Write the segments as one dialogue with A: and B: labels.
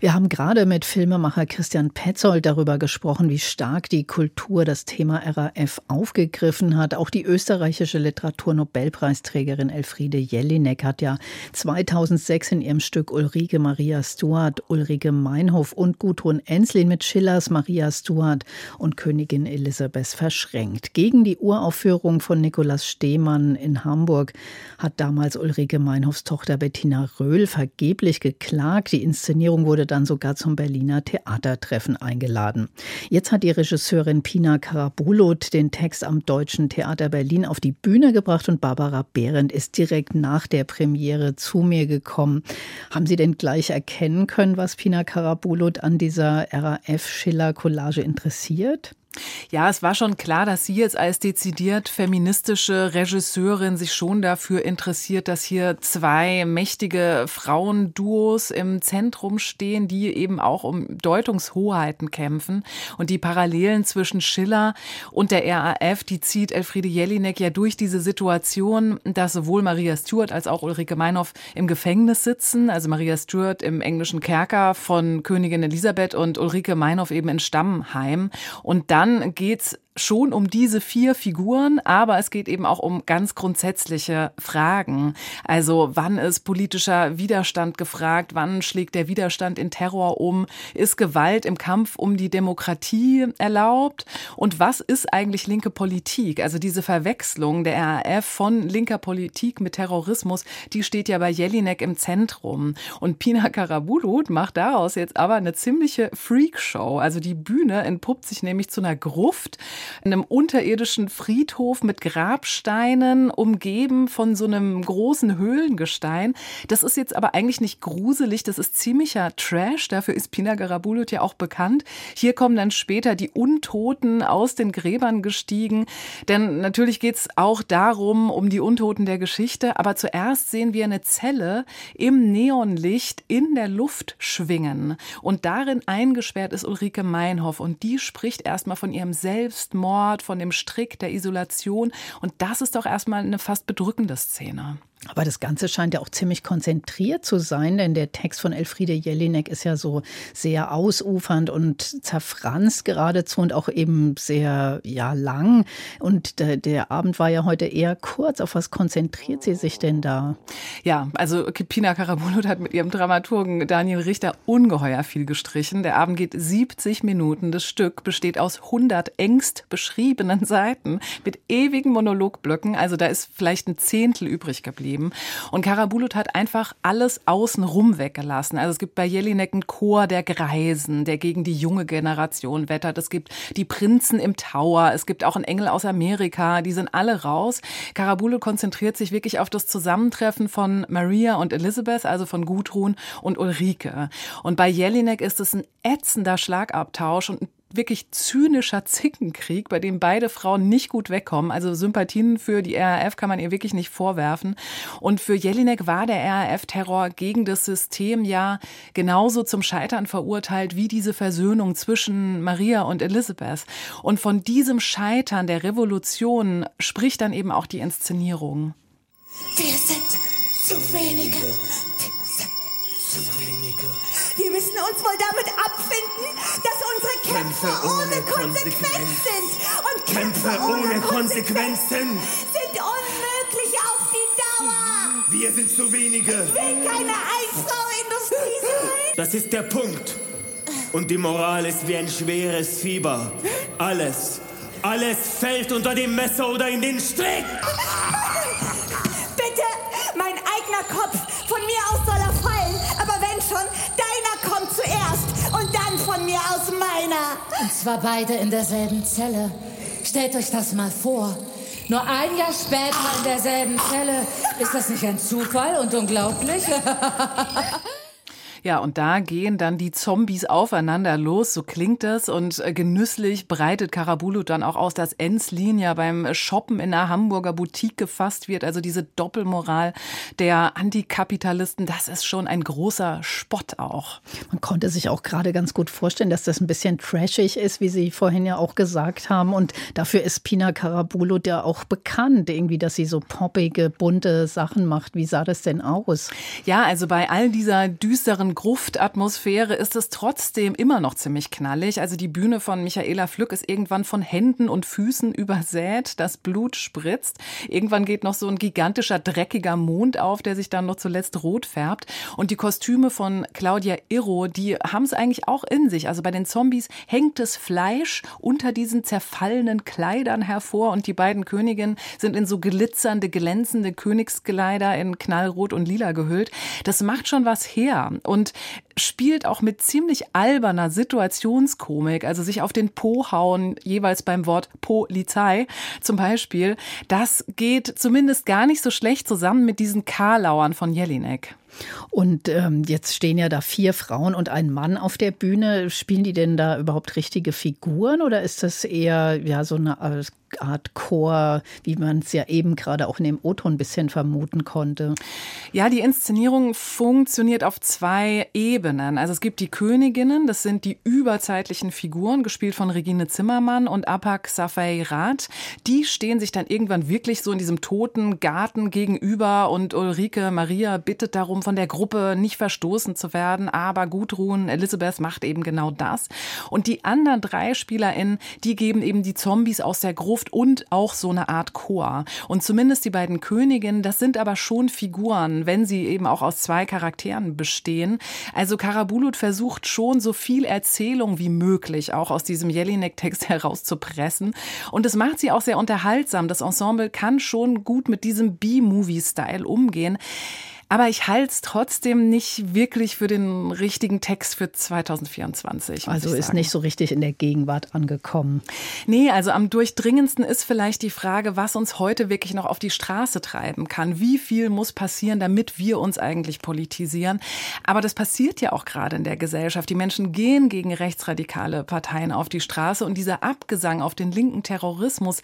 A: wir haben gerade mit Filmemacher Christian Petzold darüber gesprochen, wie stark die Kultur das Thema RAF aufgegriffen hat. Auch die österreichische Literaturnobelpreisträgerin Elfriede Jelinek hat ja 2006 in ihrem Stück Ulrike Maria Stuart, Ulrike Meinhof und Gudrun Enslin mit Schillers Maria Stuart und Königin Elisabeth verschränkt. Gegen die Uraufführung von Nikolaus Stehmann in Hamburg hat damals Ulrike Meinhofs Tochter Bettina Röhl vergeblich geklagt. Die Inszenierung wurde dann sogar zum Berliner Theatertreffen eingeladen. Jetzt hat die Regisseurin Pina Karabulot den Text am Deutschen Theater Berlin auf die Bühne gebracht und Barbara Behrendt ist direkt nach der Premiere zu mir gekommen. Haben Sie denn gleich erkennen können, was Pina Karabulot an dieser RAF-Schiller-Collage interessiert?
B: Ja, es war schon klar, dass sie jetzt als dezidiert feministische Regisseurin sich schon dafür interessiert, dass hier zwei mächtige Frauenduos im Zentrum stehen, die eben auch um Deutungshoheiten kämpfen. Und die Parallelen zwischen Schiller und der RAF, die zieht Elfriede Jelinek ja durch diese Situation, dass sowohl Maria Stuart als auch Ulrike Meinhoff im Gefängnis sitzen. Also Maria Stuart im englischen Kerker von Königin Elisabeth und Ulrike Meinhoff eben in Stammheim. Und dann dann geht's schon um diese vier Figuren, aber es geht eben auch um ganz grundsätzliche Fragen. Also wann ist politischer Widerstand gefragt? Wann schlägt der Widerstand in Terror um? Ist Gewalt im Kampf um die Demokratie erlaubt? Und was ist eigentlich linke Politik? Also diese Verwechslung der RAF von linker Politik mit Terrorismus, die steht ja bei Jelinek im Zentrum. Und Pina Karabulut macht daraus jetzt aber eine ziemliche Freakshow. Also die Bühne entpuppt sich nämlich zu einer Gruft, in einem unterirdischen Friedhof mit Grabsteinen, umgeben von so einem großen Höhlengestein. Das ist jetzt aber eigentlich nicht gruselig, das ist ziemlicher Trash. Dafür ist Pina Garabulut ja auch bekannt. Hier kommen dann später die Untoten aus den Gräbern gestiegen. Denn natürlich geht es auch darum, um die Untoten der Geschichte. Aber zuerst sehen wir eine Zelle im Neonlicht in der Luft schwingen. Und darin eingesperrt ist Ulrike Meinhoff. Und die spricht erstmal von ihrem Selbstmord, von dem Strick der Isolation. Und das ist doch erstmal eine fast bedrückende Szene.
A: Aber das Ganze scheint ja auch ziemlich konzentriert zu sein, denn der Text von Elfriede Jelinek ist ja so sehr ausufernd und zerfranst geradezu und auch eben sehr ja lang. Und der, der Abend war ja heute eher kurz. Auf was konzentriert sie sich denn da?
B: Ja, also Pina Karabulut hat mit ihrem Dramaturgen Daniel Richter ungeheuer viel gestrichen. Der Abend geht 70 Minuten. Das Stück besteht aus 100 engst beschriebenen Seiten mit ewigen Monologblöcken. Also da ist vielleicht ein Zehntel übrig geblieben gegeben. Und Karabulut hat einfach alles außenrum weggelassen. Also es gibt bei Jelinek einen Chor der Greisen, der gegen die junge Generation wettert. Es gibt die Prinzen im Tower. Es gibt auch einen Engel aus Amerika. Die sind alle raus. Karabulut konzentriert sich wirklich auf das Zusammentreffen von Maria und Elizabeth, also von Gudrun und Ulrike. Und bei Jelinek ist es ein ätzender Schlagabtausch und ein wirklich zynischer Zickenkrieg, bei dem beide Frauen nicht gut wegkommen. Also Sympathien für die RAF kann man ihr wirklich nicht vorwerfen. Und für Jelinek war der RAF-Terror gegen das System ja genauso zum Scheitern verurteilt wie diese Versöhnung zwischen Maria und Elisabeth. Und von diesem Scheitern der Revolution spricht dann eben auch die Inszenierung.
C: Wir sind zu wenige. Müssen uns wohl damit abfinden, dass unsere Kämpfe, Kämpfe ohne, Konsequenz sind. Und Kämpfe, Kämpfe ohne Konsequenzen sind unmöglich auf die Dauer.
D: Wir sind zu wenige.
C: Ich will keine Einfrau-Industrie sein.
D: Das ist der Punkt. Und die Moral ist wie ein schweres Fieber. Alles, alles fällt unter dem Messer oder in den Strick.
C: Bitte, mein eigener Kopf. Von mir aus soll er meiner.
E: Und zwar beide in derselben Zelle. Stellt euch das mal vor. Nur ein Jahr später in derselben Zelle. Ist das nicht ein Zufall und unglaublich?
B: Ja, und da gehen dann die Zombies aufeinander los, so klingt das. Und äh, genüsslich breitet Karabulut dann auch aus, dass Enslin ja beim Shoppen in einer Hamburger Boutique gefasst wird. Also diese Doppelmoral der Antikapitalisten, das ist schon ein großer Spott auch.
A: Man konnte sich auch gerade ganz gut vorstellen, dass das ein bisschen trashig ist, wie Sie vorhin ja auch gesagt haben. Und dafür ist Pina Karabulut ja auch bekannt, irgendwie, dass sie so poppige, bunte Sachen macht. Wie sah das denn aus?
B: Ja, also bei all dieser düsteren Gruftatmosphäre ist es trotzdem immer noch ziemlich knallig. Also die Bühne von Michaela Flück ist irgendwann von Händen und Füßen übersät, das Blut spritzt. Irgendwann geht noch so ein gigantischer, dreckiger Mond auf, der sich dann noch zuletzt rot färbt. Und die Kostüme von Claudia Irro, die haben es eigentlich auch in sich. Also bei den Zombies hängt das Fleisch unter diesen zerfallenen Kleidern hervor und die beiden Königinnen sind in so glitzernde, glänzende Königskleider in knallrot und lila gehüllt. Das macht schon was her und spielt auch mit ziemlich alberner Situationskomik, also sich auf den Po hauen, jeweils beim Wort Polizei zum Beispiel. Das geht zumindest gar nicht so schlecht zusammen mit diesen Karlauern von Jelinek.
A: Und ähm, jetzt stehen ja da vier Frauen und ein Mann auf der Bühne. Spielen die denn da überhaupt richtige Figuren oder ist das eher ja so eine Art Chor, wie man es ja eben gerade auch in dem O-Ton ein bisschen vermuten konnte?
B: Ja, die Inszenierung funktioniert auf zwei Ebenen. Also es gibt die Königinnen, das sind die überzeitlichen Figuren, gespielt von Regine Zimmermann und Apak Safai-Rath. Die stehen sich dann irgendwann wirklich so in diesem toten Garten gegenüber und Ulrike Maria bittet darum, von der Gruppe nicht verstoßen zu werden. Aber Gudrun Elisabeth macht eben genau das. Und die anderen drei SpielerInnen, die geben eben die Zombies aus der Gruft und auch so eine Art Chor. Und zumindest die beiden Königinnen, das sind aber schon Figuren, wenn sie eben auch aus zwei Charakteren bestehen. Also Karabulut versucht schon so viel Erzählung wie möglich auch aus diesem Jelinek-Text herauszupressen. Und es macht sie auch sehr unterhaltsam. Das Ensemble kann schon gut mit diesem B-Movie-Style umgehen. Aber ich halte es trotzdem nicht wirklich für den richtigen Text für 2024.
A: Also ist nicht so richtig in der Gegenwart angekommen.
B: Nee, also am durchdringendsten ist vielleicht die Frage, was uns heute wirklich noch auf die Straße treiben kann. Wie viel muss passieren, damit wir uns eigentlich politisieren? Aber das passiert ja auch gerade in der Gesellschaft. Die Menschen gehen gegen rechtsradikale Parteien auf die Straße und dieser Abgesang auf den linken Terrorismus,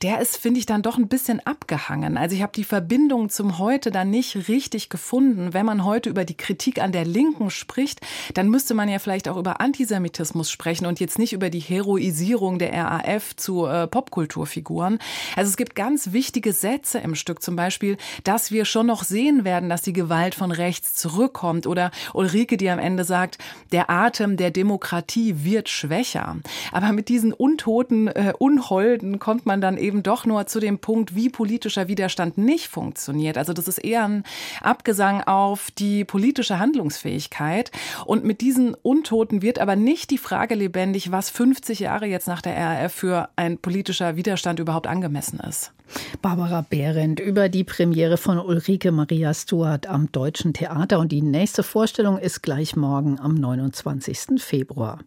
B: der ist, finde ich, dann doch ein bisschen abgehangen. Also ich habe die Verbindung zum Heute dann nicht richtig richtig gefunden. Wenn man heute über die Kritik an der Linken spricht, dann müsste man ja vielleicht auch über Antisemitismus sprechen und jetzt nicht über die Heroisierung der RAF zu äh, Popkulturfiguren. Also es gibt ganz wichtige Sätze im Stück, zum Beispiel, dass wir schon noch sehen werden, dass die Gewalt von rechts zurückkommt oder Ulrike, die am Ende sagt, der Atem der Demokratie wird schwächer. Aber mit diesen untoten äh, Unholden kommt man dann eben doch nur zu dem Punkt, wie politischer Widerstand nicht funktioniert. Also das ist eher ein Abgesang auf die politische Handlungsfähigkeit. Und mit diesen Untoten wird aber nicht die Frage lebendig, was 50 Jahre jetzt nach der RAF für ein politischer Widerstand überhaupt angemessen ist.
A: Barbara Behrendt über die Premiere von Ulrike Maria Stuart am Deutschen Theater. Und die nächste Vorstellung ist gleich morgen am 29. Februar.